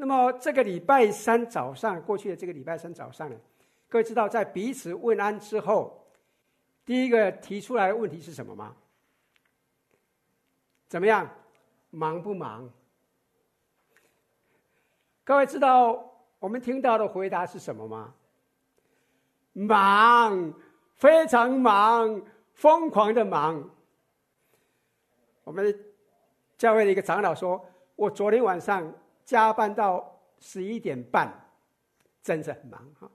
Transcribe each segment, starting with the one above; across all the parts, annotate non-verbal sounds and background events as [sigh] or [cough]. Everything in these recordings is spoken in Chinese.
那么这个礼拜三早上，过去的这个礼拜三早上呢，各位知道在彼此问安之后，第一个提出来的问题是什么吗？怎么样？忙不忙？各位知道我们听到的回答是什么吗？忙，非常忙，疯狂的忙。我们教会的一个长老说：“我昨天晚上加班到十一点半，真是很忙哈。”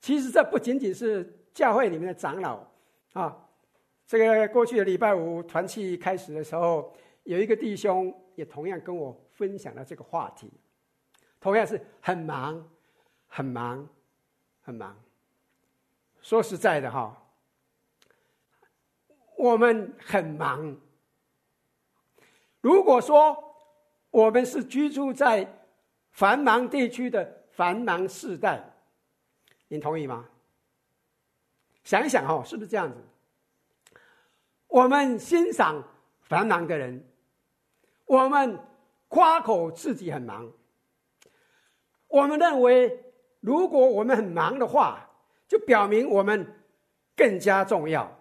其实这不仅仅是教会里面的长老啊，这个过去的礼拜五团契开始的时候，有一个弟兄也同样跟我分享了这个话题，同样是很忙，很忙，很忙。说实在的哈，我们很忙。如果说我们是居住在繁忙地区的繁忙世代，您同意吗？想一想哈，是不是这样子？我们欣赏繁忙的人，我们夸口自己很忙，我们认为如果我们很忙的话，就表明我们更加重要。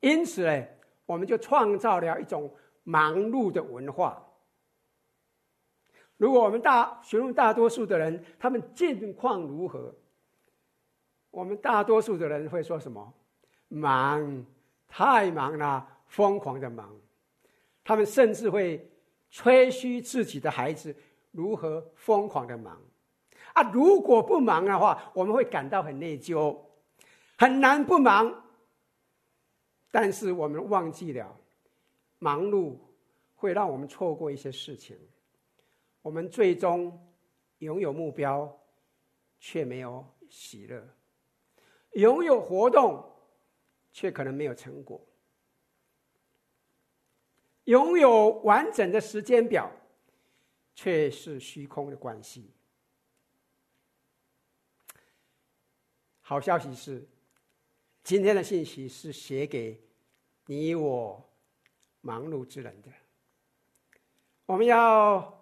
因此呢，我们就创造了一种。忙碌的文化。如果我们大询问大多数的人，他们近况如何？我们大多数的人会说什么？忙，太忙了，疯狂的忙。他们甚至会吹嘘自己的孩子如何疯狂的忙。啊，如果不忙的话，我们会感到很内疚，很难不忙。但是我们忘记了。忙碌会让我们错过一些事情，我们最终拥有目标，却没有喜乐；拥有活动，却可能没有成果；拥有完整的时间表，却是虚空的关系。好消息是，今天的信息是写给你我。忙碌之人的，我们要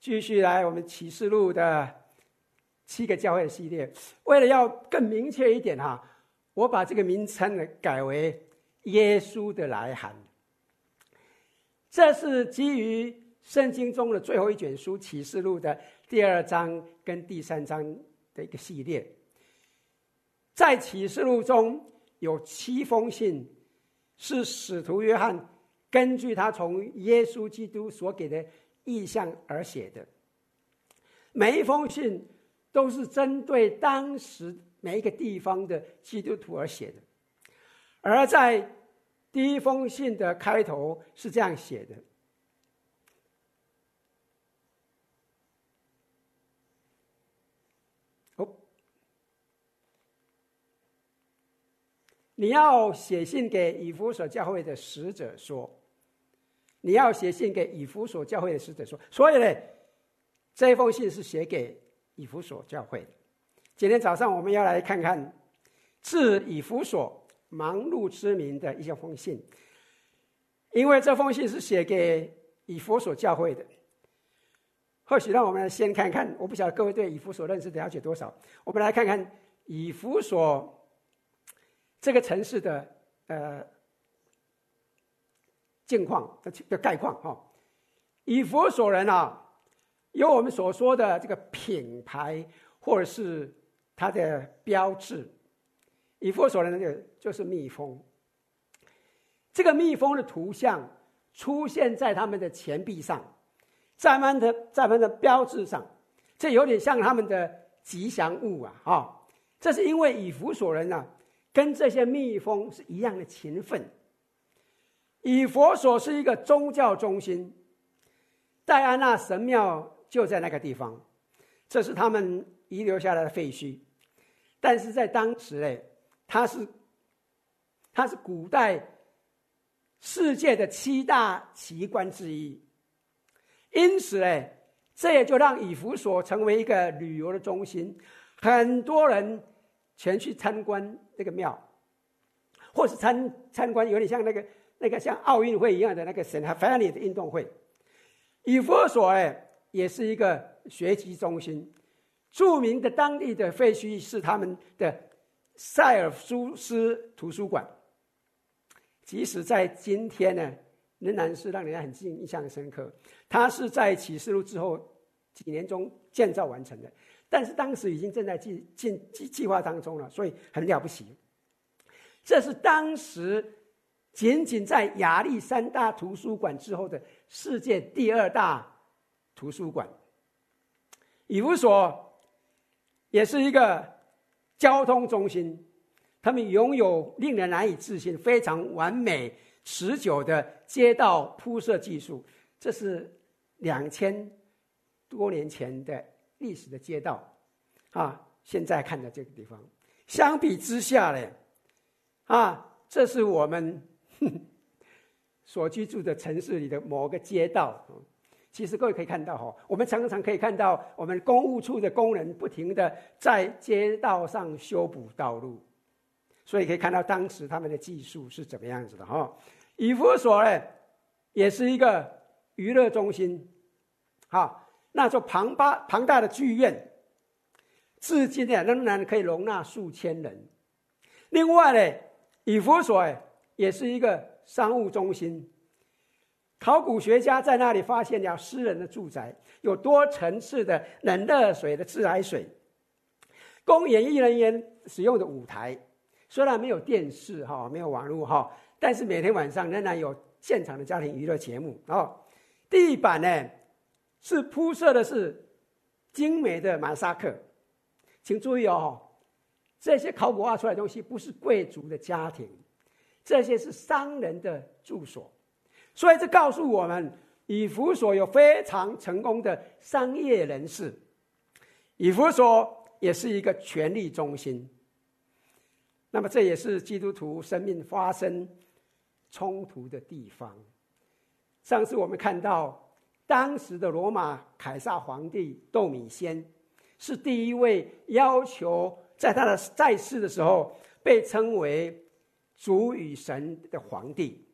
继续来我们启示录的七个教会系列。为了要更明确一点哈，我把这个名称呢改为“耶稣的来函”。这是基于圣经中的最后一卷书《启示录》的第二章跟第三章的一个系列。在启示录中有七封信，是使徒约翰。根据他从耶稣基督所给的意象而写的，每一封信都是针对当时每一个地方的基督徒而写的。而在第一封信的开头是这样写的：“哦，你要写信给以弗所教会的使者说。”你要写信给以弗所教会的使者说，所以呢，这封信是写给以弗所教会的。今天早上我们要来看看致以弗所忙碌之民的一些封信，因为这封信是写给以弗所教会的。或许让我们先看看，我不晓得各位对以弗所认识的了解多少，我们来看看以弗所这个城市的呃。境况的的概况哈，以弗所人啊，有我们所说的这个品牌或者是它的标志。以弗所人呢，就就是蜜蜂。这个蜜蜂的图像出现在他们的钱币上，在他们的在他们的标志上，这有点像他们的吉祥物啊！哈，这是因为以弗所人啊，跟这些蜜蜂是一样的勤奋。以弗所是一个宗教中心，戴安娜神庙就在那个地方，这是他们遗留下来的废墟。但是在当时呢，它是它是古代世界的七大奇观之一，因此呢，这也就让以弗所成为一个旅游的中心，很多人前去参观这个庙，或是参参观，有点像那个。那个像奥运会一样的那个圣哈弗尼的运动会，以佛所哎，也是一个学习中心。著名的当地的废墟是他们的塞尔苏斯图书馆。即使在今天呢，仍然是让人家很印象深刻。它是在启示录之后几年中建造完成的，但是当时已经正在计进计计划当中了，所以很了不起。这是当时仅仅在亚历山大图书馆之后的世界第二大图书馆。以弗所也是一个交通中心。他们拥有令人难以置信、非常完美、持久的街道铺设技术。这是两千多年前的历史的街道，啊，现在看的这个地方，相比之下呢，啊，这是我们 [laughs] 所居住的城市里的某个街道。其实各位可以看到哈，我们常常可以看到我们公务处的工人不停地在街道上修补道路。所以可以看到当时他们的技术是怎么样子的哈。以弗所呢，也是一个娱乐中心，哈，那座庞大庞大的剧院，至今呢仍然可以容纳数千人。另外呢，以弗所也是一个商务中心，考古学家在那里发现了私人的住宅，有多层次的冷热水的自来水，供演艺人员使用的舞台。虽然没有电视哈，没有网络哈，但是每天晚上仍然有现场的家庭娱乐节目哦。地板呢是铺设的是精美的马赛克，请注意哦，这些考古挖出来的东西不是贵族的家庭，这些是商人的住所，所以这告诉我们，以弗所有非常成功的商业人士，以弗所也是一个权力中心。那么这也是基督徒生命发生冲突的地方。上次我们看到，当时的罗马凯撒皇帝窦米先是第一位要求在他的在世的时候被称为主与神的皇帝，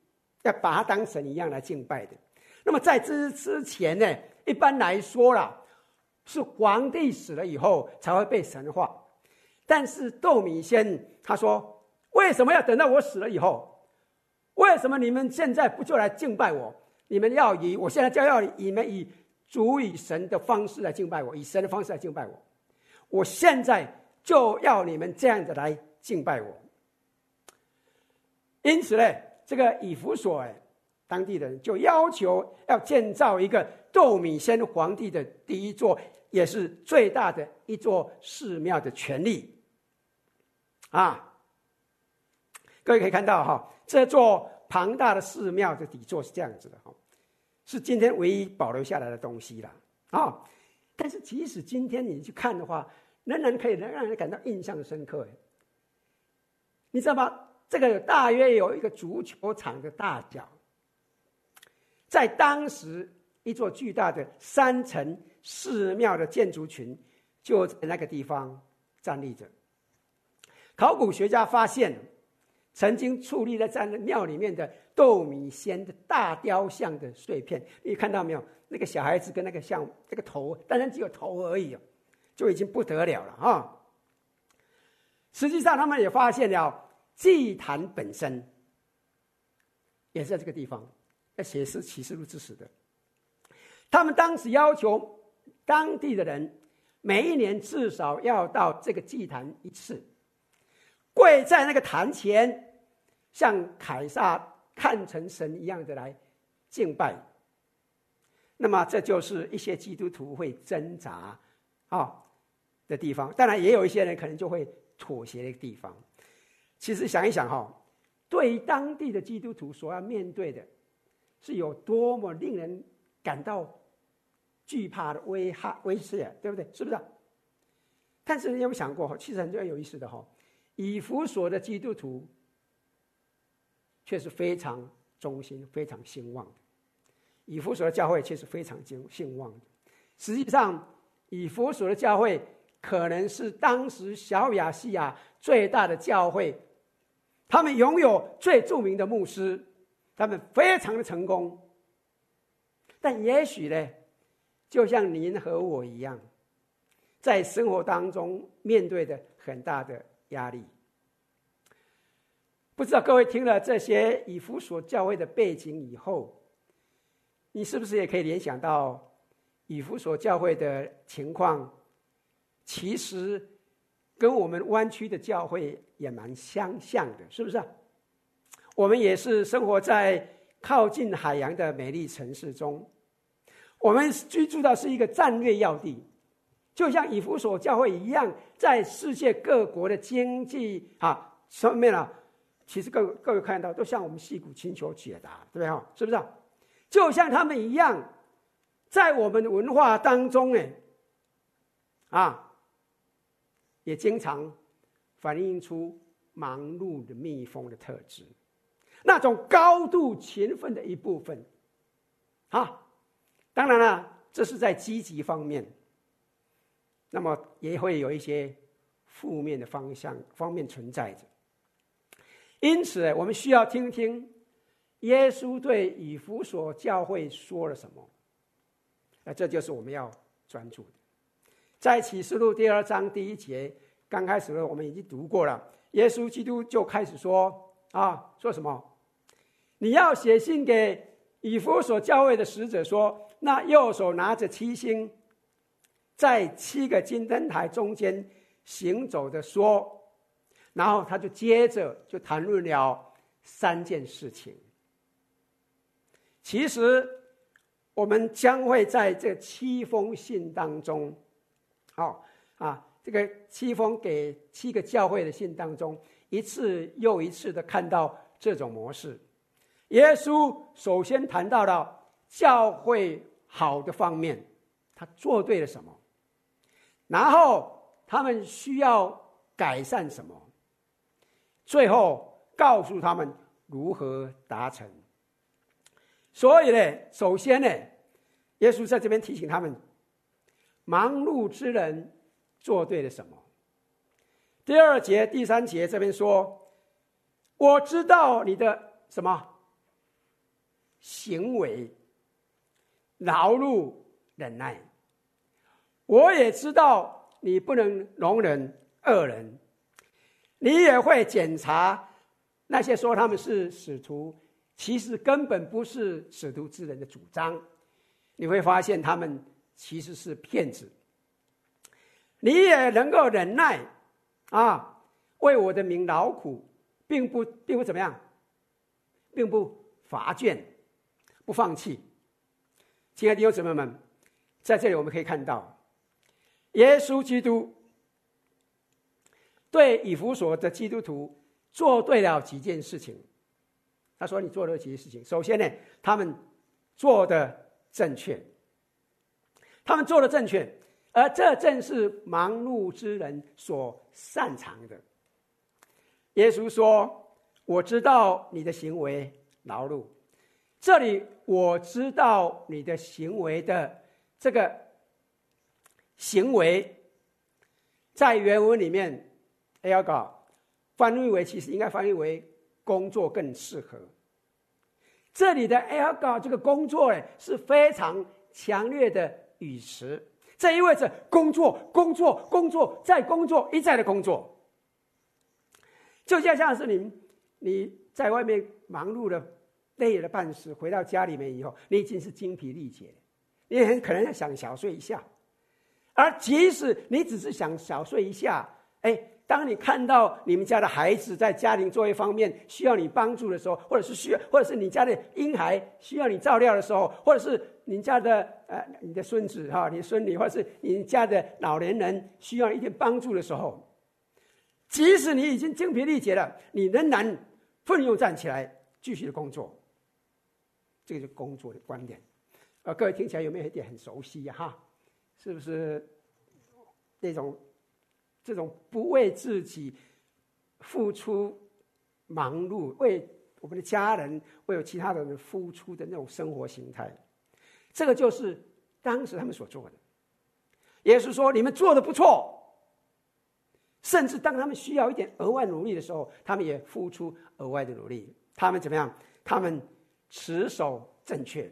要把他当神一样来敬拜的。那么在之之前呢，一般来说啦，是皇帝死了以后才会被神化。但是窦米先他说：“为什么要等到我死了以后？为什么你们现在不就来敬拜我？你们要以我现在就要你们以主与神的方式来敬拜我，以神的方式来敬拜我。我现在就要你们这样子来敬拜我。因此呢，这个以弗所哎，当地人就要求要建造一个窦米先皇帝的第一座，也是最大的一座寺庙的权利。”啊，各位可以看到哈，这座庞大的寺庙的底座是这样子的哈，是今天唯一保留下来的东西了啊。但是即使今天你去看的话，仍然可以能让人感到印象深刻。你知道吗？这个大约有一个足球场的大小，在当时一座巨大的三层寺庙的建筑群就在那个地方站立着。考古学家发现，曾经矗立在在庙里面的窦米仙的大雕像的碎片，你看到没有？那个小孩子跟那个像这个头，当然只有头而已哦，就已经不得了了啊！实际上，他们也发现了祭坛本身也在这个地方，那写是启示录之时的。他们当时要求当地的人每一年至少要到这个祭坛一次。跪在那个坛前，像凯撒看成神一样的来敬拜。那么，这就是一些基督徒会挣扎啊的地方。当然，也有一些人可能就会妥协的地方。其实想一想哈，对于当地的基督徒所要面对的，是有多么令人感到惧怕的危害威胁，对不对？是不是？但是你有没有想过？其实很有意思的哈。以弗所的基督徒却是非常忠心、非常兴旺的。以弗所的教会却是非常兴兴旺的。实际上，以弗所的教会可能是当时小亚细亚最大的教会，他们拥有最著名的牧师，他们非常的成功。但也许呢，就像您和我一样，在生活当中面对的很大的压力。不知道各位听了这些以弗所教会的背景以后，你是不是也可以联想到以弗所教会的情况？其实跟我们湾区的教会也蛮相像的，是不是？我们也是生活在靠近海洋的美丽城市中，我们居住的是一个战略要地，就像以弗所教会一样，在世界各国的经济啊上面啊，其实各各位看到都向我们矽谷请求解答，对不对？是不是？就像他们一样，在我们的文化当中呢，啊，也经常反映出忙碌的蜜蜂的特质。那种高度勤奋的一部分，啊，当然了，这是在积极方面。那么也会有一些负面的方向方面存在着。因此，我们需要听听耶稣对以弗所教会说了什么。那这就是我们要专注的。在启示录第二章第一节，刚开始的我们已经读过了，耶稣基督就开始说啊，说什么？你要写信给以弗所教会的使者说：那右手拿着七星，在七个金灯台中间行走的说。然后他就接着就谈论了三件事情。其实我们将会在这七封信当中，哦啊，这个七封给七个教会的信当中，一次又一次的看到这种模式。耶稣首先谈到了教会好的方面，他做对了什么？然后他们需要改善什么？最后告诉他们如何达成。所以呢，首先呢，耶稣在这边提醒他们：忙碌之人做对了什么？第二节、第三节这边说：“我知道你的什么？”行为、劳碌、忍耐，我也知道你不能容忍恶人，你也会检查那些说他们是使徒，其实根本不是使徒之人的主张，你会发现他们其实是骗子。你也能够忍耐啊，为我的名劳苦，并不并不怎么样，并不乏倦。不放弃，亲爱的弟兄姊妹们，在这里我们可以看到，耶稣基督对以弗所的基督徒做对了几件事情。他说：“你做了几件事情。首先呢，他们做的正确，他们做的正确，而这正是忙碌之人所擅长的。”耶稣说：“我知道你的行为劳碌。”这里我知道你的行为的这个行为，在原文里面，ergo 翻译为其实应该翻译为工作更适合。这里的 ergo 这个工作呢是非常强烈的与时，这意味着工作、工作、工作再工作，一再的工作。就像像是你你在外面忙碌的。累了半死，回到家里面以后，你已经是精疲力竭，你很可能想小睡一下。而即使你只是想小睡一下，哎，当你看到你们家的孩子在家庭作业方面需要你帮助的时候，或者是需要，或者是你家的婴孩需要你照料的时候，或者是你家的呃你的孙子哈，你孙女，或者是你家的老年人需要一点帮助的时候，即使你已经精疲力竭了，你仍然奋勇站起来，继续的工作。这个是工作的观点，啊，各位听起来有没有一点很熟悉呀？哈，是不是那种这种不为自己付出、忙碌，为我们的家人、为有其他的人付出的那种生活形态？这个就是当时他们所做的。耶稣说：“你们做的不错。”甚至当他们需要一点额外努力的时候，他们也付出额外的努力。他们怎么样？他们。持守正确。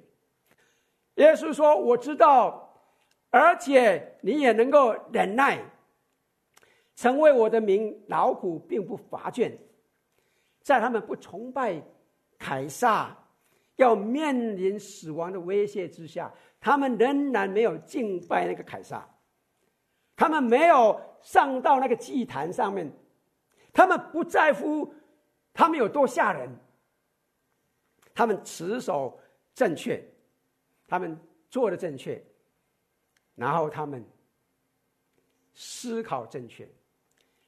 耶稣说：“我知道而且你也能够忍耐，成为我的名劳苦并不乏倦。在他们不崇拜凯撒，要面临死亡的威胁之下，他们仍然没有敬拜那个凯撒，他们没有上到那个祭坛上面，他们不在乎他们有多吓人，他们持守正确。他们做的正确，然后他们思考正确。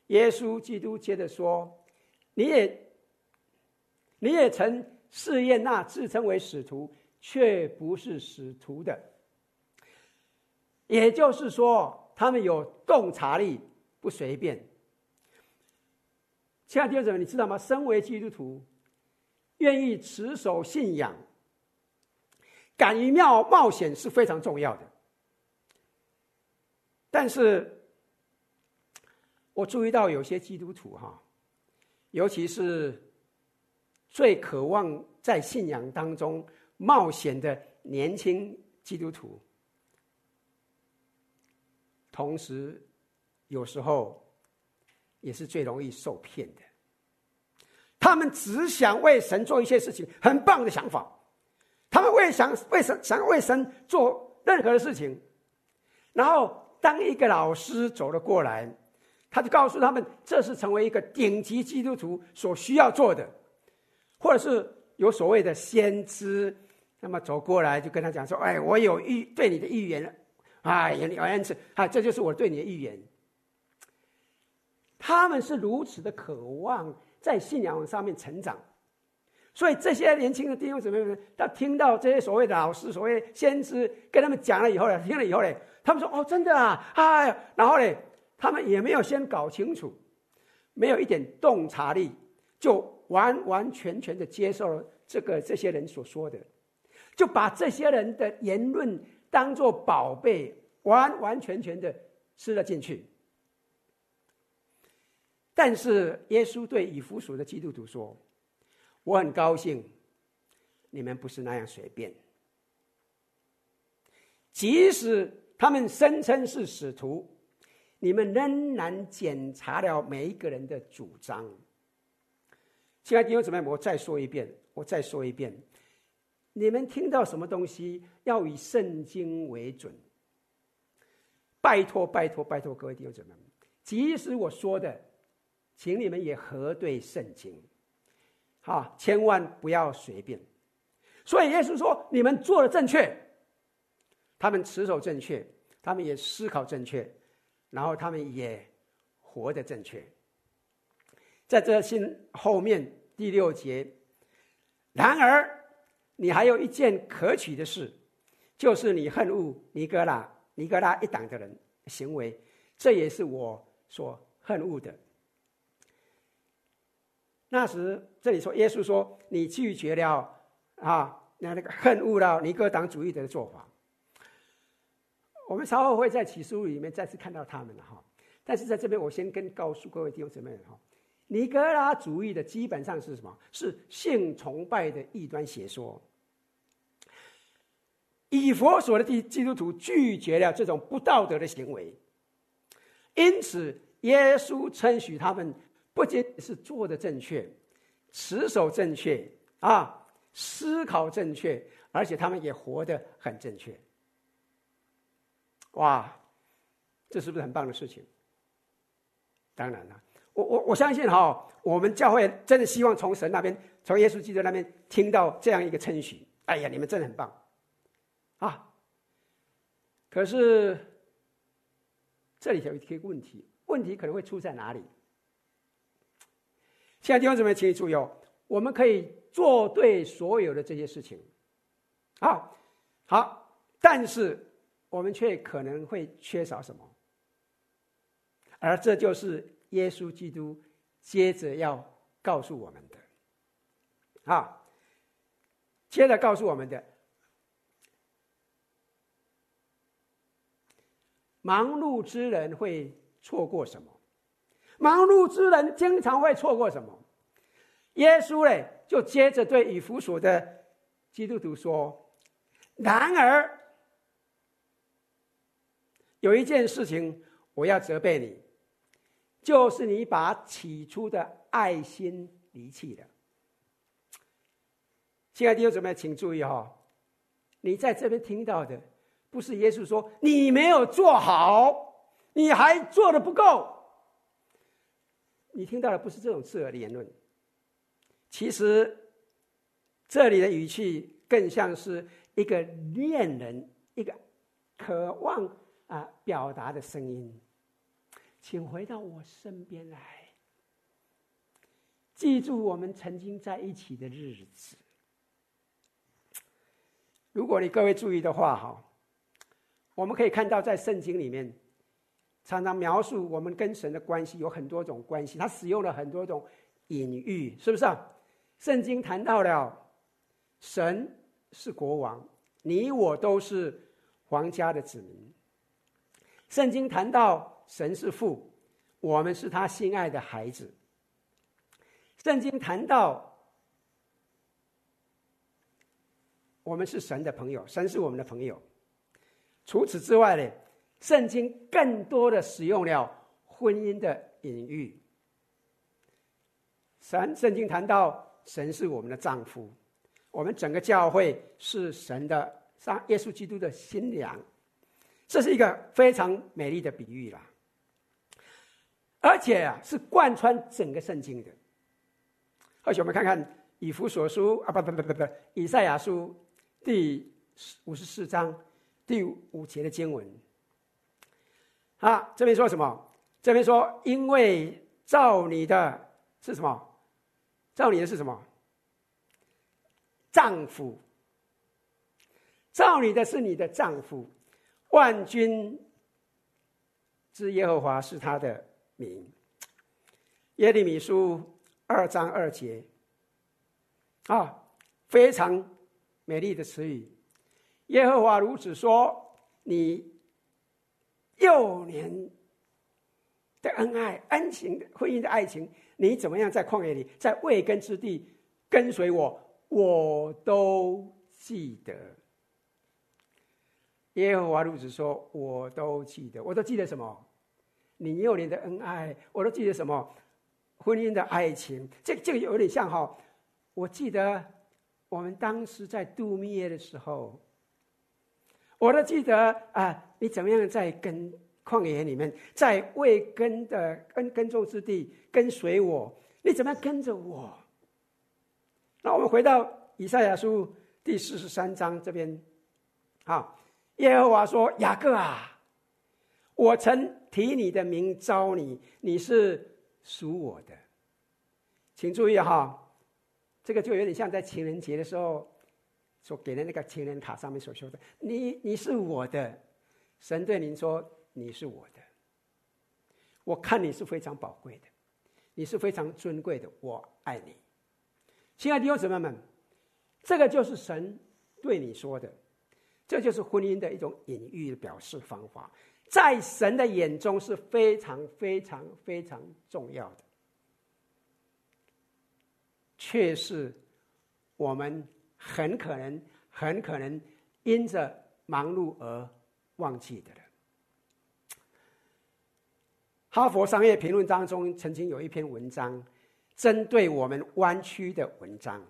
耶稣基督接着说：“你也，你也曾试验那自称为使徒却不是使徒的。也就是说，他们有洞察力，不随便。亲爱的弟兄姊妹，你知道吗？身为基督徒，愿意持守信仰。”敢于冒冒险是非常重要的，但是我注意到有些基督徒哈，尤其是最渴望在信仰当中冒险的年轻基督徒，同时有时候也是最容易受骗的。他们只想为神做一些事情，很棒的想法。他们为想为神想为神做任何的事情，然后当一个老师走了过来，他就告诉他们，这是成为一个顶级基督徒所需要做的，或者是有所谓的先知，那么走过来就跟他讲说：“哎，我有预对你的预言了，哎呀，你好像是啊，这就是我对你的预言。”他们是如此的渴望在信仰上面成长。所以这些年轻的弟兄姊妹们，他听到这些所谓的老师、所谓先知跟他们讲了以后呢，听了以后呢，他们说：“哦，真的啊，哎。”然后呢，他们也没有先搞清楚，没有一点洞察力，就完完全全的接受了这个这些人所说的，就把这些人的言论当做宝贝，完完全全的吃了进去。但是耶稣对以弗所的基督徒说。我很高兴，你们不是那样随便。即使他们声称是使徒，你们仍然检查了每一个人的主张。亲爱的弟兄姊妹，我再说一遍，我再说一遍，你们听到什么东西，要以圣经为准。拜托，拜托，拜托，各位弟兄姊妹，即使我说的，请你们也核对圣经。好，千万不要随便。所以耶稣说：“你们做的正确，他们持守正确，他们也思考正确，然后他们也活得正确。”在这信后面第六节，然而你还有一件可取的事，就是你恨恶尼哥拉尼哥拉一党的人行为，这也是我所恨恶的。那时，这里说耶稣说：“你拒绝了啊，那那个恨恶了尼哥党主义的做法。”我们稍后会在启示录里面再次看到他们了哈。但是在这边，我先跟告诉各位弟兄姊妹哈，尼格拉主义的基本上是什么？是性崇拜的异端邪说。以佛所的基基督徒拒绝了这种不道德的行为，因此耶稣称许他们。不仅是做的正确，持守正确啊，思考正确，而且他们也活得很正确。哇，这是不是很棒的事情？当然了，我我我相信哈、我们教会真的希望从神那边，从耶稣基督那边听到这样一个称许。哎呀，你们真的很棒啊！可是这里有一个问题，问题可能会出在哪里？现在弟兄姊妹，请你注意哦，我们可以做对所有的这些事情，啊，好，但是我们却可能会缺少什么，而这就是耶稣基督接着要告诉我们的，啊，接着告诉我们的，忙碌之人会错过什么？忙碌之人经常会错过什么？耶稣呢，就接着对以弗所的基督徒说：“然而，有一件事情我要责备你，就是你把起初的爱心离弃了。亲爱的弟兄姊妹，请注意哈、哦，你在这边听到的，不是耶稣说你没有做好，你还做的不够。你听到的不是这种刺耳的言论，其实这里的语气更像是一个恋人，一个渴望啊表达的声音。请回到我身边来，记住我们曾经在一起的日子。如果你各位注意的话，哈，我们可以看到在圣经里面。常常描述我们跟神的关系有很多种关系，他使用了很多种隐喻，是不是啊？圣经谈到了神是国王，你我都是皇家的子民。圣经谈到神是父，我们是他心爱的孩子。圣经谈到我们是神的朋友，神是我们的朋友。除此之外呢？圣经更多的使用了婚姻的隐喻。神圣经谈到神是我们的丈夫，我们整个教会是神的上耶稣基督的新娘，这是一个非常美丽的比喻啦。而且啊，是贯穿整个圣经的。而且我们看看以弗所书啊，不不不不不，以赛亚书第五十四章第五节的经文。啊，这边说什么？这边说，因为造你的是什么？造你的是什么？丈夫。造你的是你的丈夫，万军之耶和华是他的名。耶利米书二章二节。啊，非常美丽的词语。耶和华如此说：你。幼年的恩爱、恩情、婚姻的爱情，你怎么样在旷野里，在未根之地跟随我，我都记得。耶和华如此说，我都记得，我都记得什么？你幼年的恩爱，我都记得什么？婚姻的爱情，这这个有点像哈。我记得我们当时在度蜜月的时候。我都记得啊，你怎么样在跟旷野里面，在未根的耕耕种之地跟随我？你怎么样跟着我？那我们回到以赛亚书第四十三章这边，啊，耶和华说：“雅各啊，我曾提你的名召你，你是属我的。”请注意哈，这个就有点像在情人节的时候。所给的那个情人卡上面所说的，你你是我的，神对您说，你是我的，我看你是非常宝贵的，你是非常尊贵的，我爱你。亲爱的弟兄姊妹们，这个就是神对你说的，这就是婚姻的一种隐喻的表示方法，在神的眼中是非常非常非常重要的，却是我们。很可能，很可能因着忙碌而忘记的了。哈佛商业评论当中曾经有一篇文章，针对我们弯曲的文章。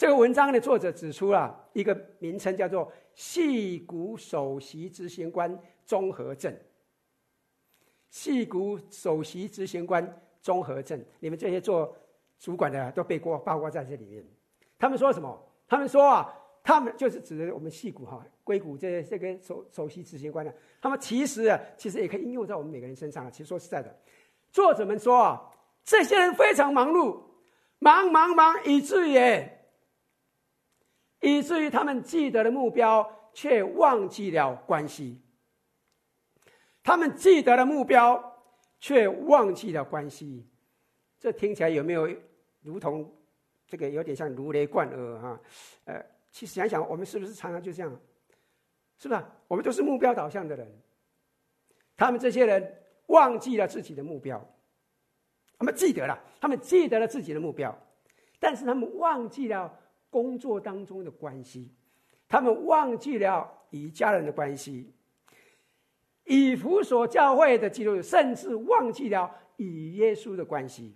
这个文章的作者指出了一个名称，叫做“矽谷首席执行官综合症”。矽谷首席执行官综合症，你们这些做主管的都被过，包括在这里面。他们说什么？他们说啊，他们就是指的我们矽谷哈、硅谷这这个首首席执行官的。他们其实啊，其实也可以应用在我们每个人身上啊。其实说实在的，作者们说啊，这些人非常忙碌，忙忙忙，以至于以至于他们记得了目标，却忘记了关系。他们记得了目标，却忘记了关系。这听起来有没有如同？这个有点像如雷贯耳哈，呃，其实想想，我们是不是常常就这样？是吧？我们都是目标导向的人，他们这些人忘记了自己的目标，他们记得了，他们记得了自己的目标，但是他们忘记了工作当中的关系，他们忘记了与家人的关系。以弗所教会的基督徒甚至忘记了与耶稣的关系。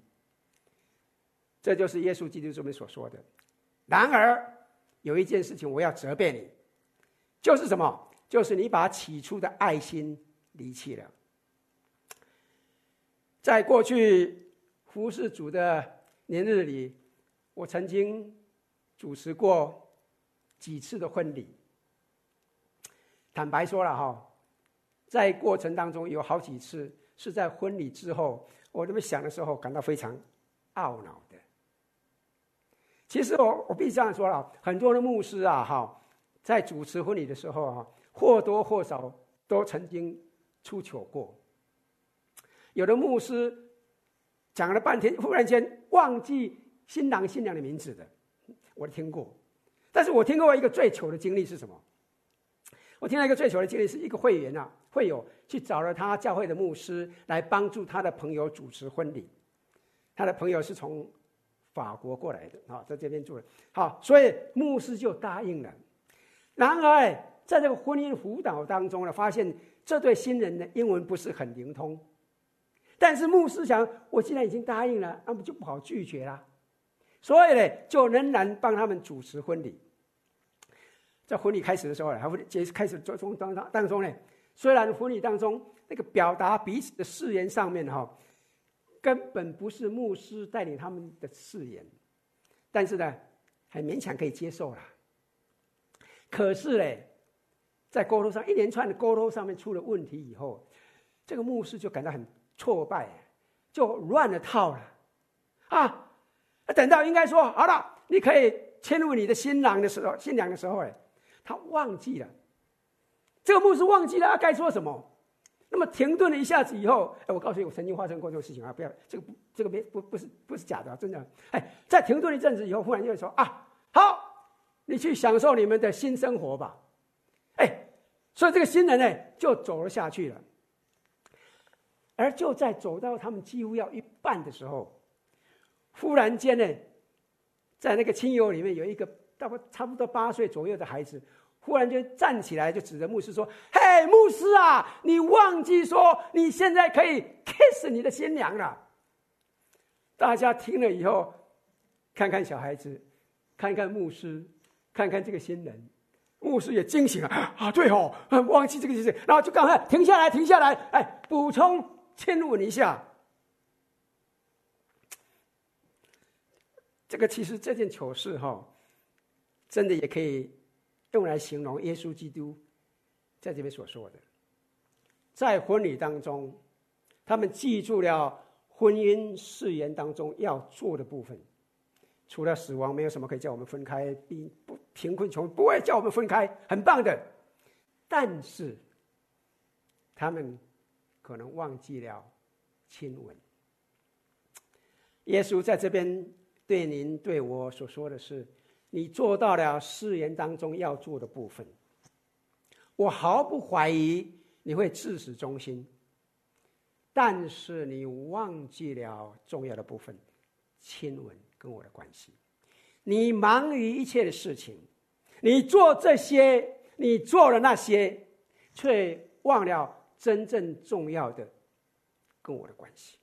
这就是耶稣基督这边所说的。然而，有一件事情我要责备你，就是什么？就是你把起初的爱心离弃了。在过去服侍主的年日里，我曾经主持过几次的婚礼。坦白说了哈，在过程当中有好几次是在婚礼之后，我这么想的时候感到非常懊恼的。其实我我必须这样说了，很多的牧师啊哈，在主持婚礼的时候啊，或多或少都曾经出糗过。有的牧师讲了半天，忽然间忘记新郎新娘的名字的，我听过。但是我听过一个最糗的经历是什么？我听到一个最糗的经历，是一个会员啊，会友去找了他教会的牧师来帮助他的朋友主持婚礼。他的朋友是从法国过来的啊，在这边住的。好，所以牧师就答应了。然而，在这个婚姻辅导当中呢，发现这对新人的英文不是很灵通。但是牧师想，我既然已经答应了，那么就不好拒绝了，所以呢，就仍然帮他们主持婚礼。在婚礼开始的时候呢，还会结开始做中当当当中呢，虽然婚礼当中那个表达彼此的誓言上面哈，根本不是牧师带领他们的誓言，但是呢，还勉强可以接受了。可是呢，在沟通上一连串的沟通上面出了问题以后，这个牧师就感到很。挫败，就乱了套了，啊！等到应该说好了，你可以迁入你的新郎的时候，新娘的时候，哎，他忘记了，这个牧师忘记了该说什么。那么停顿了一下子以后，哎，我告诉你，我曾经发生过这种事情啊！不要，这个不，这个没不不是不是假的，真的。哎，在停顿一阵子以后，忽然就说啊，好，你去享受你们的新生活吧。哎，所以这个新人呢，就走了下去了。而就在走到他们几乎要一半的时候，忽然间呢，在那个亲友里面有一个大概差不多八岁左右的孩子，忽然间站起来就指着牧师说：“嘿，牧师啊，你忘记说你现在可以 kiss 你的新娘了。”大家听了以后，看看小孩子，看看牧师，看看这个新人，牧师也惊醒了啊！对哦，忘记这个事情，然后就赶快停下来，停下来，哎，补充。亲吻一下，这个其实这件糗事哈，真的也可以用来形容耶稣基督在这边所说的，在婚礼当中，他们记住了婚姻誓言当中要做的部分，除了死亡，没有什么可以叫我们分开；贫不贫困穷不会叫我们分开，很棒的。但是他们。可能忘记了亲吻。耶稣在这边对您对我所说的是：你做到了誓言当中要做的部分，我毫不怀疑你会至死忠心。但是你忘记了重要的部分，亲吻跟我的关系。你忙于一切的事情，你做这些，你做了那些，却忘了。真正重要的跟我的关系，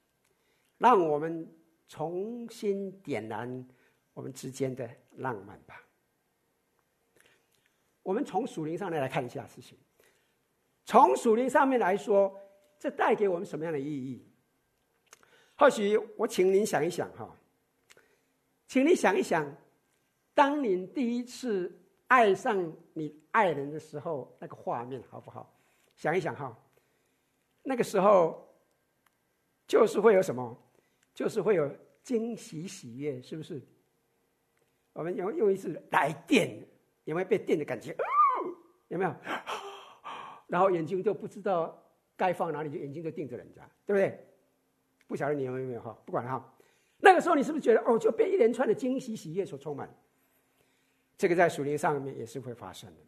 让我们重新点燃我们之间的浪漫吧。我们从属灵上来来看一下事情。从属灵上面来说，这带给我们什么样的意义？或许我请您想一想哈，请你想一想，当你第一次爱上你爱人的时候，那个画面好不好？想一想哈。那个时候，就是会有什么？就是会有惊喜喜悦，是不是？我们用用一次来电，有没有被电的感觉？有没有？然后眼睛就不知道该放哪里，就眼睛就盯着人家，对不对？不晓得你有没有哈？不管了哈。那个时候你是不是觉得哦，就被一连串的惊喜喜悦所充满？这个在属灵上面也是会发生的。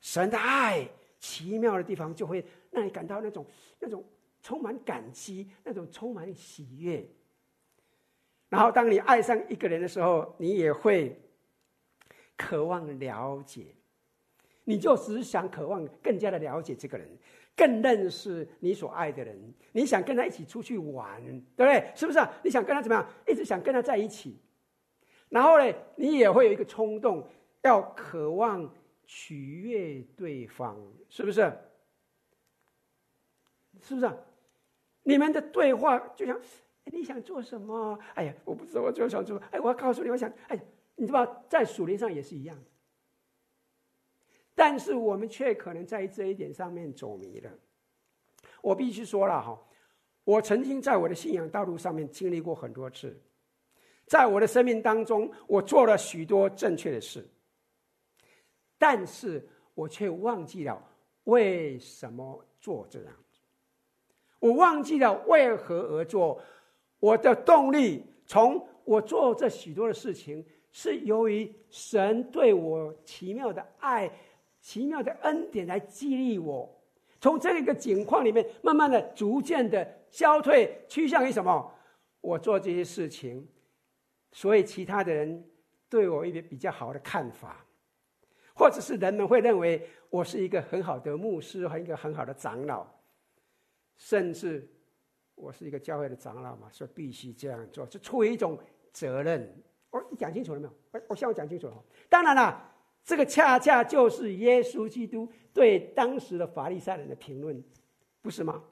神的爱。奇妙的地方，就会让你感到那种那种充满感激，那种充满喜悦。然后，当你爱上一个人的时候，你也会渴望了解，你就只想渴望更加的了解这个人，更认识你所爱的人，你想跟他一起出去玩，对不对？是不是啊？你想跟他怎么样？一直想跟他在一起，然后呢，你也会有一个冲动，要渴望取悦对方，是不是？是不是啊？你们的对话就像，你想做什么？哎呀，我不知道，我就想做。哎，我要告诉你，我想，哎，你知道在属灵上也是一样。但是我们却可能在这一点上面走迷了。我必须说了哈，我曾经在我的信仰道路上面经历过很多次，在我的生命当中，我做了许多正确的事，但是我却忘记了为什么做这样。我忘记了为何而做，我的动力从我做这许多的事情，是由于神对我奇妙的爱、奇妙的恩典来激励我，从这个境况里面，慢慢的、逐渐的消退，趋向于什么？我做这些事情，所以其他的人对我一个比较好的看法，或者是人们会认为我是一个很好的牧师和一个很好的长老。甚至我是一个教会的长老嘛，所以必须这样做，是出于一种责任。我你讲清楚了没有？我我向我讲清楚了。当然了，这个恰恰就是耶稣基督对当时的法利赛人的评论，不是吗？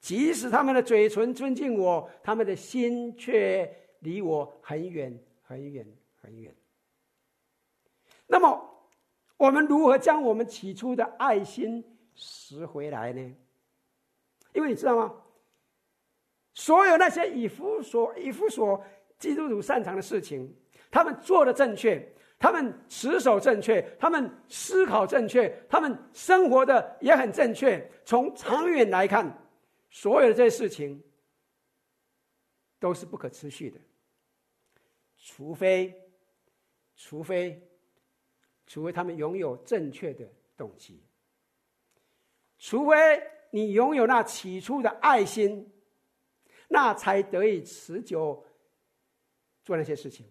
即使他们的嘴唇尊敬我，他们的心却离我很远很远很远。那么，我们如何将我们起初的爱心拾回来呢？因为你知道吗？所有那些以弗所、以弗所基督徒擅长的事情，他们做的正确，他们持守正确，他们思考正确，他们生活的也很正确。从长远来看，所有的这些事情都是不可持续的，除非，除非，除非他们拥有正确的动机。除非你拥有那起初的爱心，那才得以持久做那些事情。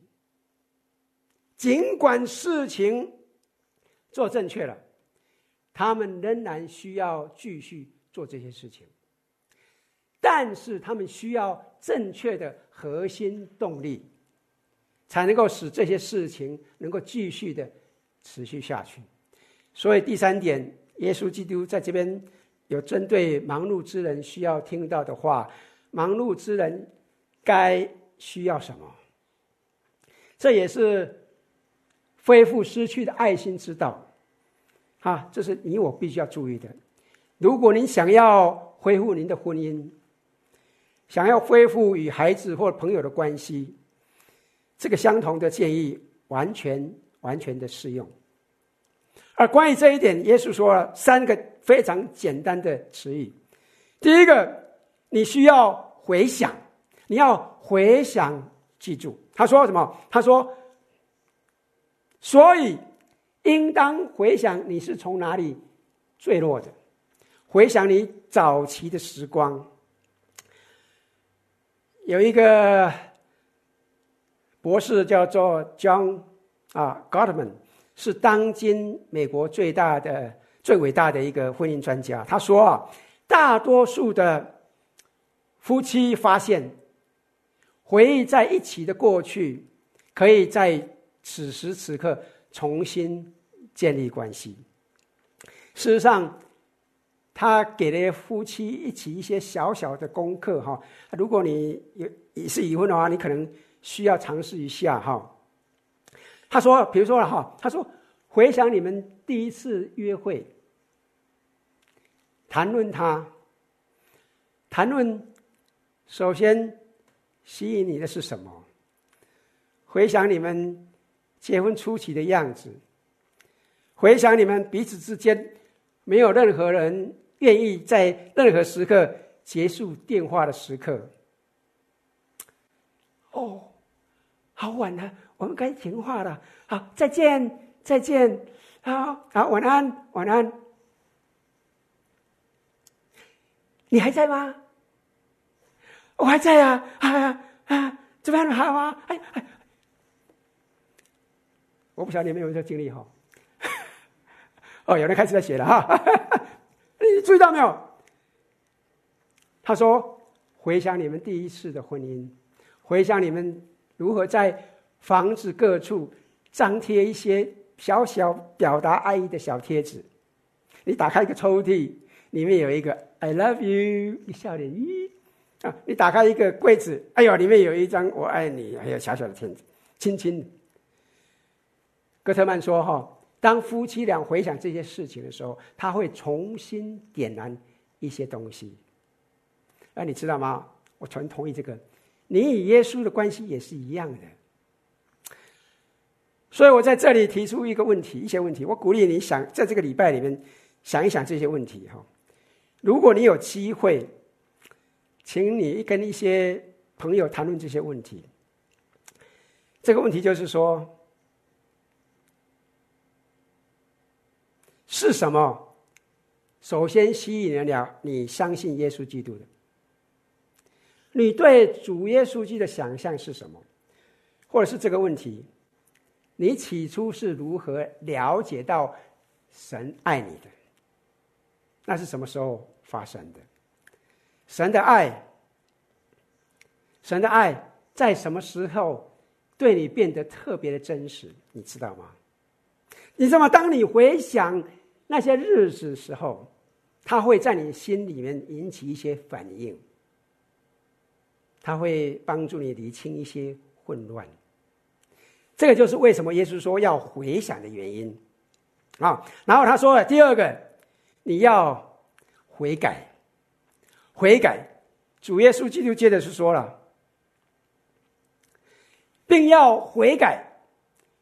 尽管事情做正确了，他们仍然需要继续做这些事情。但是他们需要正确的核心动力，才能够使这些事情能够继续的持续下去。所以第三点。耶稣基督在这边有针对忙碌之人需要听到的话，忙碌之人该需要什么？这也是恢复失去的爱心之道。啊，这是你我必须要注意的。如果您想要恢复您的婚姻，想要恢复与孩子或朋友的关系，这个相同的建议完全完全的适用。而关于这一点，耶稣说了三个非常简单的词语。第一个，你需要回想，你要回想记住。他说什么？他说：“所以应当回想你是从哪里坠落的，回想你早期的时光。”有一个博士叫做 John 啊 Gottman。是当今美国最大的、最伟大的一个婚姻专家。他说啊，大多数的夫妻发现，回忆在一起的过去，可以在此时此刻重新建立关系。事实上，他给了夫妻一起一些小小的功课哈。如果你有也是已婚的话，你可能需要尝试一下哈。他说：“比如说了哈，他说回想你们第一次约会，谈论他，谈论首先吸引你的是什么？回想你们结婚初期的样子，回想你们彼此之间没有任何人愿意在任何时刻结束电话的时刻。哦，好晚了。”我们该听话了，好，再见，再见，好，好，晚安，晚安。你还在吗？我还在啊，啊啊，怎么样好啊？哎哎，我不晓得你们有没有这经历哈。[laughs] 哦，有人开始在写了哈，[laughs] 你注意到没有？他说：“回想你们第一次的婚姻，回想你们如何在房子各处张贴一些小小表达爱意的小贴纸。你打开一个抽屉，里面有一个 ‘I love you’，你笑脸咦啊！你打开一个柜子，哎呦，里面有一张‘我爱你’，还有小小的贴纸，亲亲。”戈特曼说：“哈，当夫妻俩回想这些事情的时候，他会重新点燃一些东西。”那你知道吗？我全同意这个。你与耶稣的关系也是一样的。所以我在这里提出一个问题，一些问题。我鼓励你想在这个礼拜里面想一想这些问题哈。如果你有机会，请你跟一些朋友谈论这些问题。这个问题就是说，是什么首先吸引了你相信耶稣基督的？你对主耶稣基督的想象是什么？或者是这个问题，你起初是如何了解到神爱你的？那是什么时候发生的？神的爱，神的爱在什么时候对你变得特别的真实？你知道吗？你知道吗？当你回想那些日子时候，它会在你心里面引起一些反应。他会帮助你理清一些混乱，这个就是为什么耶稣说要回想的原因啊。然后他说了第二个，你要悔改，悔改。主耶稣基督接着是说了，并要悔改，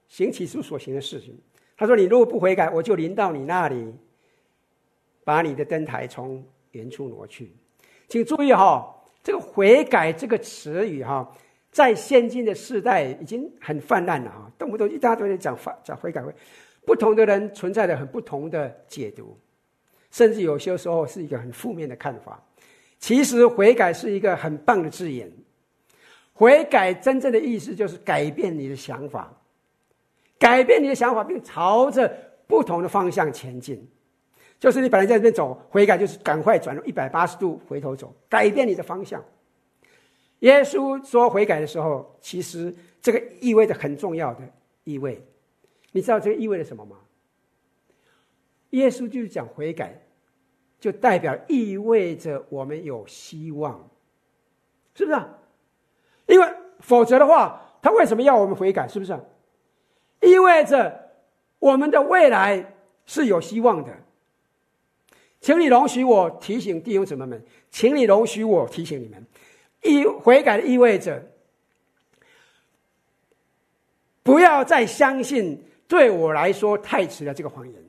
行起初所行的事情。他说：“你如果不悔改，我就临到你那里，把你的灯台从原处挪去。”请注意哈。这个悔改这个词语哈，在现今的世代已经很泛滥了哈，动不动一大堆人讲法讲悔改，不同的人存在着很不同的解读，甚至有些时候是一个很负面的看法。其实悔改是一个很棒的字眼，悔改真正的意思就是改变你的想法，改变你的想法，并朝着不同的方向前进。就是你本来在这边走，悔改就是赶快转入一百八十度回头走，改变你的方向。耶稣说悔改的时候，其实这个意味着很重要的意味。你知道这个意味着什么吗？耶稣就是讲悔改，就代表意味着我们有希望，是不是啊？因为否则的话，他为什么要我们悔改？是不是啊？意味着我们的未来是有希望的。请你容许我提醒弟兄姊妹们，请你容许我提醒你们，意悔改意味着不要再相信对我来说太迟了这个谎言。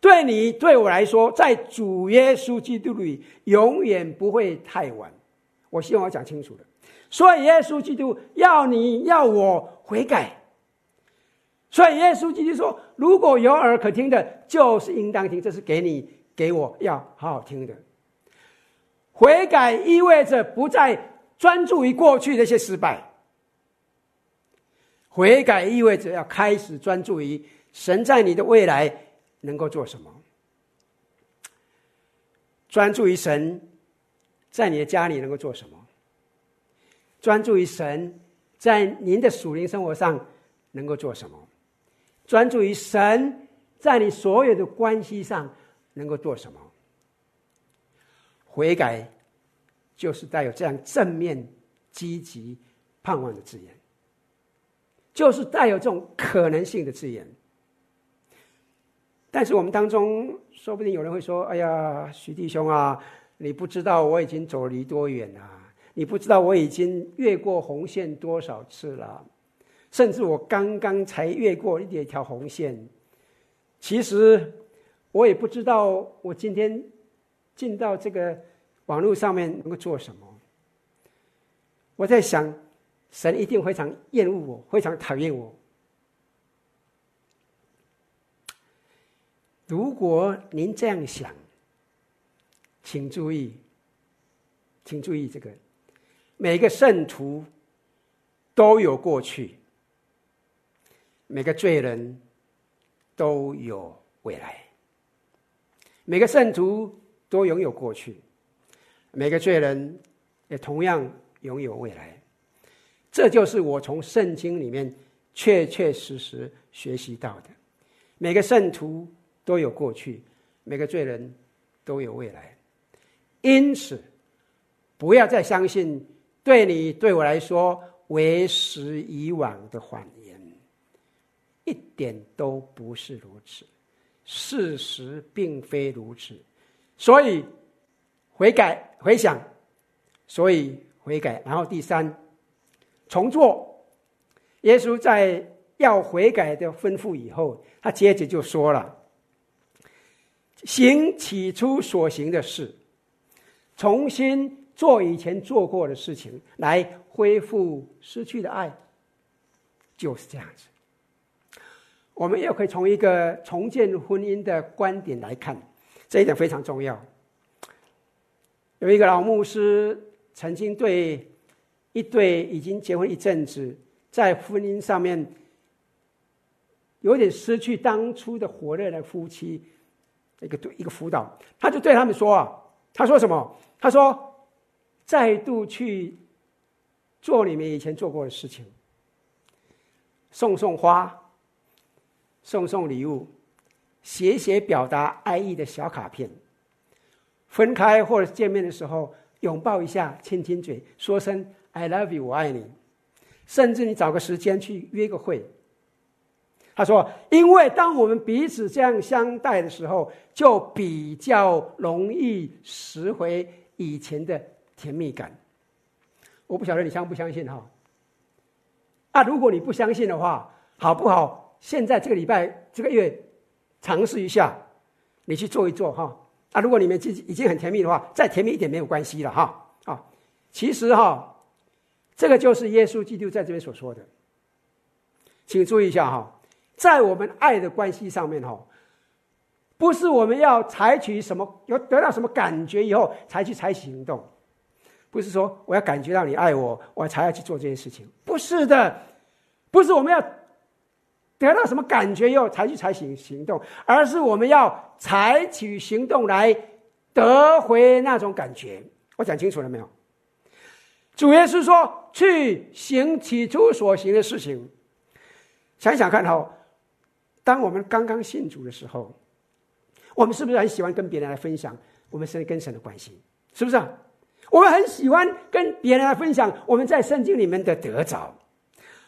对你对我来说，在主耶稣基督里永远不会太晚。我希望我讲清楚了。所以耶稣基督要你要我悔改。所以耶稣基督说：“如果有耳可听的，就是应当听。这是给你、给我要好好听的。悔改意味着不再专注于过去那些失败。悔改意味着要开始专注于神在你的未来能够做什么。专注于神在你的家里能够做什么。专注于神在您的属灵生活上能够做什么。”专注于神在你所有的关系上能够做什么？悔改就是带有这样正面、积极、盼望的字眼，就是带有这种可能性的字眼。但是我们当中，说不定有人会说：“哎呀，徐弟兄啊，你不知道我已经走离多远了，你不知道我已经越过红线多少次了。”甚至我刚刚才越过一条红线，其实我也不知道我今天进到这个网络上面能够做什么。我在想，神一定非常厌恶我，非常讨厌我。如果您这样想，请注意，请注意这个，每个圣徒都有过去。每个罪人都有未来。每个圣徒都拥有过去，每个罪人也同样拥有未来。这就是我从圣经里面确确实实学习到的。每个圣徒都有过去，每个罪人都有未来。因此，不要再相信对你对我来说为时已晚的谎，一点都不是如此。事实并非如此，所以悔改回想，所以悔改。然后第三，重做。耶稣在要悔改的吩咐以后，他接着就说了：“行起初所行的事，重新做以前做过的事情，来恢复失去的爱。”就是这样子。我们也可以从一个重建婚姻的观点来看，这一点非常重要。有一个老牧师曾经对一对已经结婚一阵子，在婚姻上面有点失去当初的火热的夫妻，一个对一个辅导，他就对他们说啊，他说什么？他说，再度去做你们以前做过的事情，送送花。送送礼物，写写表达爱意的小卡片，分开或者见面的时候拥抱一下，亲亲嘴，说声 “I love you”，我爱你。甚至你找个时间去约个会。他说：“因为当我们彼此这样相待的时候，就比较容易拾回以前的甜蜜感。”我不晓得你相不相信哈？啊，如果你不相信的话，好不好？现在这个礼拜、这个月，尝试一下，你去做一做哈。啊，如果你们已已经很甜蜜的话，再甜蜜一点没有关系了哈。啊，其实哈，这个就是耶稣基督在这边所说的。请注意一下哈，在我们爱的关系上面哈，不是我们要采取什么，有得到什么感觉以后才去采取行动，不是说我要感觉到你爱我，我才要去做这件事情，不是的，不是我们要。得到什么感觉以后才去采取行动，而是我们要采取行动来得回那种感觉。我讲清楚了没有？主耶稣说：“去行起初所行的事情。”想想看哈，当我们刚刚信主的时候，我们是不是很喜欢跟别人来分享我们神跟神的关系？是不是？我们很喜欢跟别人来分享我们在圣经里面的得着。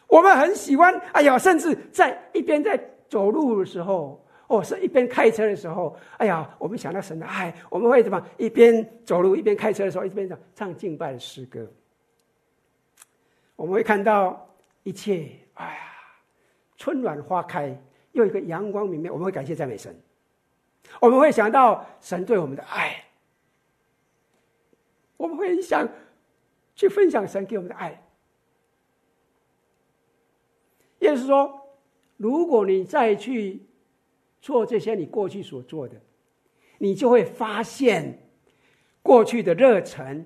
我们很喜欢，哎呀，甚至在一边在走路的时候，哦，是一边开车的时候，哎呀，我们想到神的爱，我们会怎么一边走路一边开车的时候，一边唱唱敬拜的诗歌。我们会看到一切，哎呀，春暖花开，又一个阳光明媚，我们会感谢赞美神。我们会想到神对我们的爱，我们会想去分享神给我们的爱。也就是说，如果你再去做这些你过去所做的，你就会发现过去的热忱、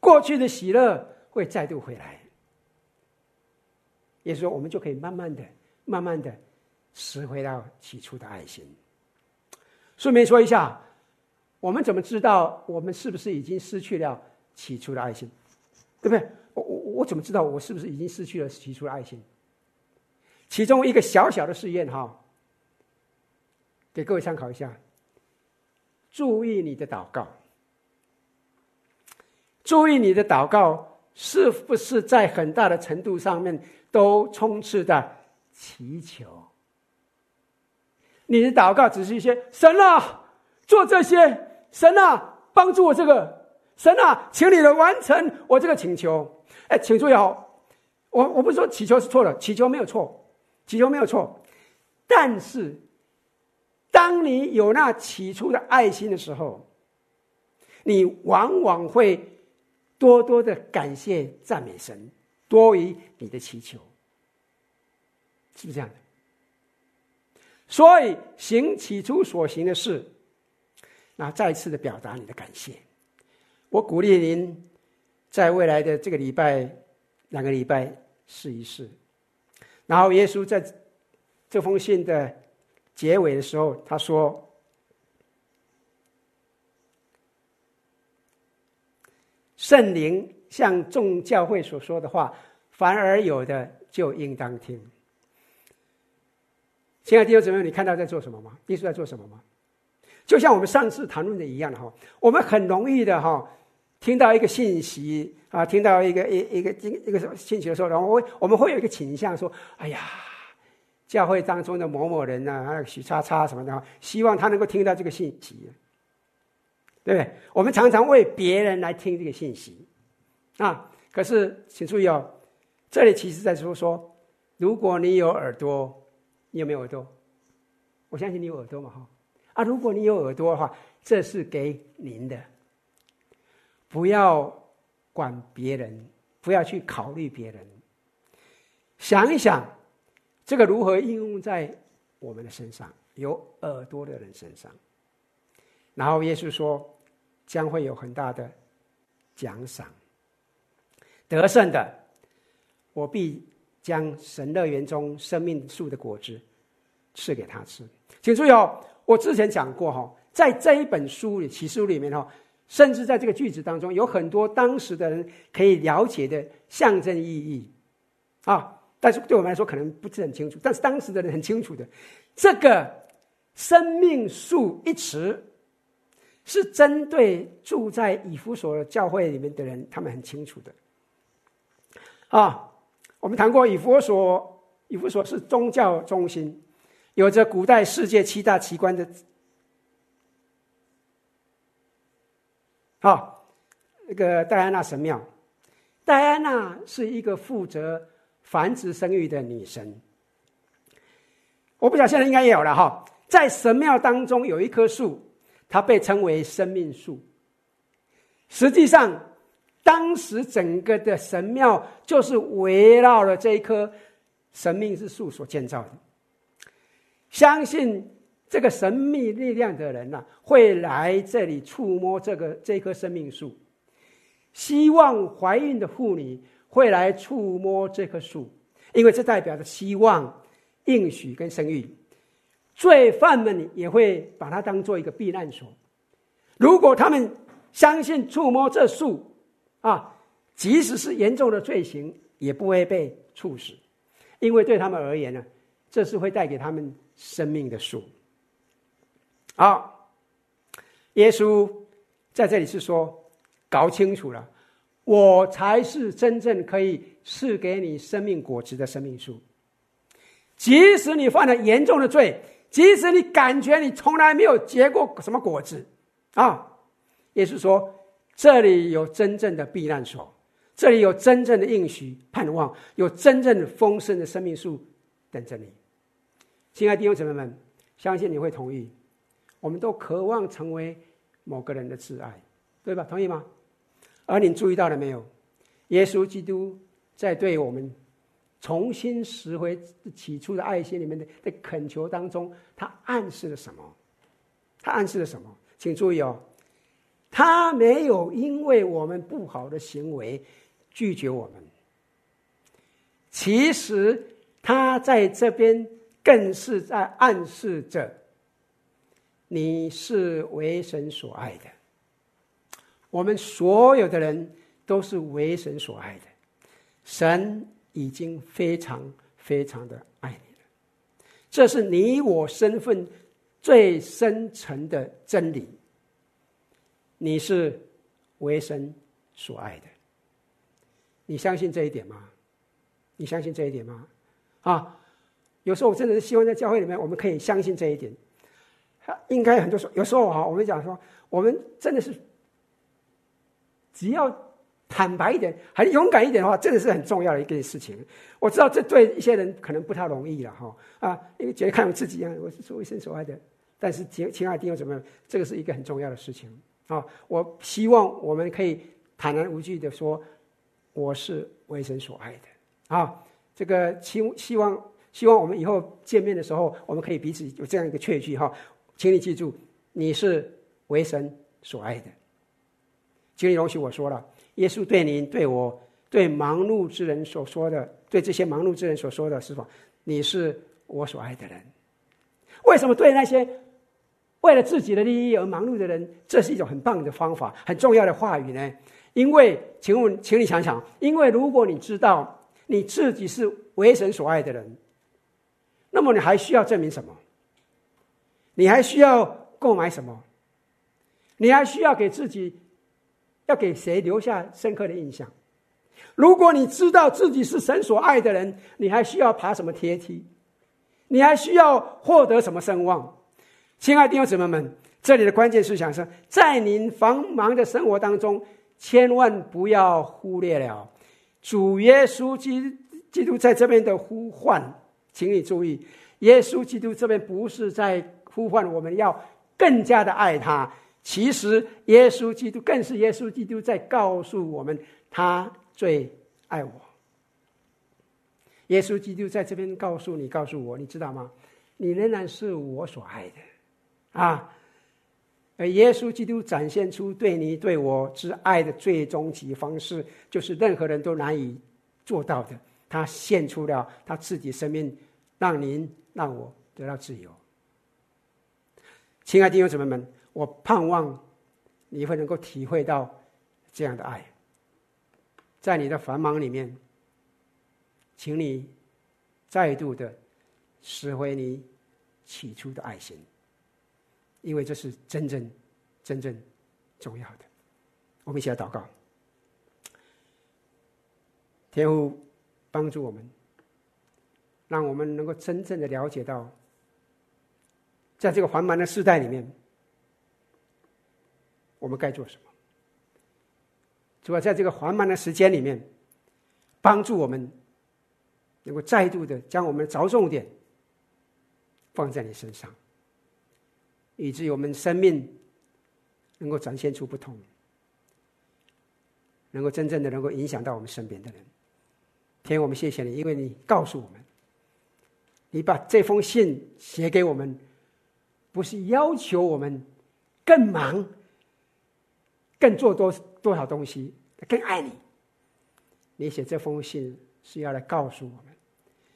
过去的喜乐会再度回来。也是说，我们就可以慢慢的、慢慢的拾回到起初的爱心。顺便说一下，我们怎么知道我们是不是已经失去了起初的爱心？对不对？我我我怎么知道我是不是已经失去了起初的爱心？其中一个小小的试验哈，给各位参考一下。注意你的祷告，注意你的祷告是不是在很大的程度上面都充斥着祈求？你的祷告只是一些神啊，做这些，神啊，帮助我这个，神啊，请你来完成我这个请求。哎，请注意哦，我我不是说祈求是错的，祈求没有错。祈求没有错，但是，当你有那起初的爱心的时候，你往往会多多的感谢赞美神，多于你的祈求，是不是这样的？所以行起初所行的事，那再次的表达你的感谢。我鼓励您，在未来的这个礼拜、两个礼拜试一试。然后，耶稣在这封信的结尾的时候，他说。圣灵向众教会所说的话，凡尔有的就应当听。亲爱的弟兄姊妹，你看到在做什么吗？耶稣在做什么吗？就像我们上次谈论的一样哈，我们很容易的哈，听到一个信息啊，听到一个一一个一个信息的时候，然后我我们会有一个倾向说：哎呀，教会当中的某某人呐，还有许叉叉什么的，希望他能够听到这个信息。对不对？我们常常为别人来听这个信息，啊！可是请注意哦，这里其实在说说，如果你有耳朵，你有没有耳朵？我相信你有耳朵嘛，哈！啊，如果你有耳朵的话，这是给您的，不要管别人，不要去考虑别人，想一想，这个如何应用在我们的身上，有耳朵的人身上。然后耶稣说，将会有很大的奖赏。得胜的，我必将神乐园中生命树的果子赐给他吃。请注意哦，我之前讲过哈，在这一本书里启示录里面哈，甚至在这个句子当中，有很多当时的人可以了解的象征意义啊。但是对我们来说可能不是很清楚，但是当时的人很清楚的，这个生命树一词。是针对住在以弗所教会里面的人，他们很清楚的。啊，我们谈过以弗所，以弗所是宗教中心，有着古代世界七大奇观的。好，那个戴安娜神庙，戴安娜是一个负责繁殖生育的女神。我不晓得现在应该也有了哈，在神庙当中有一棵树。它被称为生命树。实际上，当时整个的神庙就是围绕了这一棵生命之树所建造的。相信这个神秘力量的人呢，会来这里触摸这个这棵生命树。希望怀孕的妇女会来触摸这棵树，因为这代表着希望、应许跟生育。罪犯们也会把它当做一个避难所。如果他们相信触摸这树，啊，即使是严重的罪行，也不会被处死，因为对他们而言呢，这是会带给他们生命的树。好，耶稣在这里是说，搞清楚了，我才是真正可以赐给你生命果子的生命树。即使你犯了严重的罪。即使你感觉你从来没有结过什么果子，啊，耶稣说，这里有真正的避难所，这里有真正的应许盼望，有真正的丰盛的生命树等着你。亲爱的弟兄姊妹们，相信你会同意，我们都渴望成为某个人的挚爱，对吧？同意吗？而你注意到了没有？耶稣基督在对我们。重新拾回起初的爱心里面的的恳求当中，他暗示了什么？他暗示了什么？请注意哦，他没有因为我们不好的行为拒绝我们。其实他在这边更是在暗示着，你是为神所爱的。我们所有的人都是为神所爱的，神。已经非常非常的爱你了，这是你我身份最深层的真理。你是为神所爱的，你相信这一点吗？你相信这一点吗？啊，有时候我真的是希望在教会里面，我们可以相信这一点。应该很多时候，有时候哈，我们讲说，我们真的是只要。坦白一点，还勇敢一点的话，真的是很重要的一件事情。我知道这对一些人可能不太容易了哈啊，因为觉得看我自己一样，我是为神所爱的。但是亲亲爱的弟兄姊妹，这个是一个很重要的事情啊！我希望我们可以坦然无惧的说，我是为神所爱的啊！这个希希望希望我们以后见面的时候，我们可以彼此有这样一个确据哈。请你记住，你是为神所爱的。请你容许我说了。耶稣对您、对我、对忙碌之人所说的，对这些忙碌之人所说的是说：“你是我所爱的人。”为什么对那些为了自己的利益而忙碌的人，这是一种很棒的方法，很重要的话语呢？因为，请问，请你想想，因为如果你知道你自己是为神所爱的人，那么你还需要证明什么？你还需要购买什么？你还需要给自己要给谁留下深刻的印象？如果你知道自己是神所爱的人，你还需要爬什么阶梯？你还需要获得什么声望？亲爱的弟兄姊妹们，这里的关键思想是在您繁忙的生活当中，千万不要忽略了主耶稣基基督在这边的呼唤。请你注意，耶稣基督这边不是在呼唤我们要更加的爱他，其实耶稣基督更是耶稣基督在告诉我们他。最爱我，耶稣基督在这边告诉你，告诉我，你知道吗？你仍然是我所爱的，啊！而耶稣基督展现出对你对我之爱的最终极方式，就是任何人都难以做到的。他献出了他自己生命，让您让我得到自由。亲爱的弟兄姊妹们，我盼望你会能够体会到这样的爱。在你的繁忙里面，请你再度的拾回你起初的爱心，因为这是真正、真正重要的。我们一起来祷告，天父帮助我们，让我们能够真正的了解到，在这个繁忙的时代里面，我们该做什么。主要在这个繁忙的时间里面，帮助我们能够再度的将我们的着重点放在你身上，以至于我们生命能够展现出不同，能够真正的能够影响到我们身边的人。天，我们谢谢你，因为你告诉我们，你把这封信写给我们，不是要求我们更忙。更做多多少东西，更爱你。你写这封信是要来告诉我们，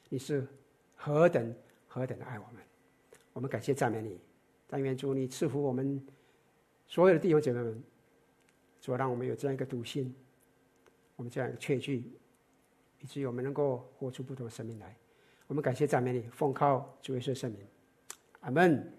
你是何等何等的爱我们。我们感谢赞美你，但愿主你赐福我们所有的弟兄姐妹们，主让我们有这样一个笃信，我们这样一个确据，以至于我们能够活出不同的生命来。我们感谢赞美你，奉靠主耶稣圣名，阿门。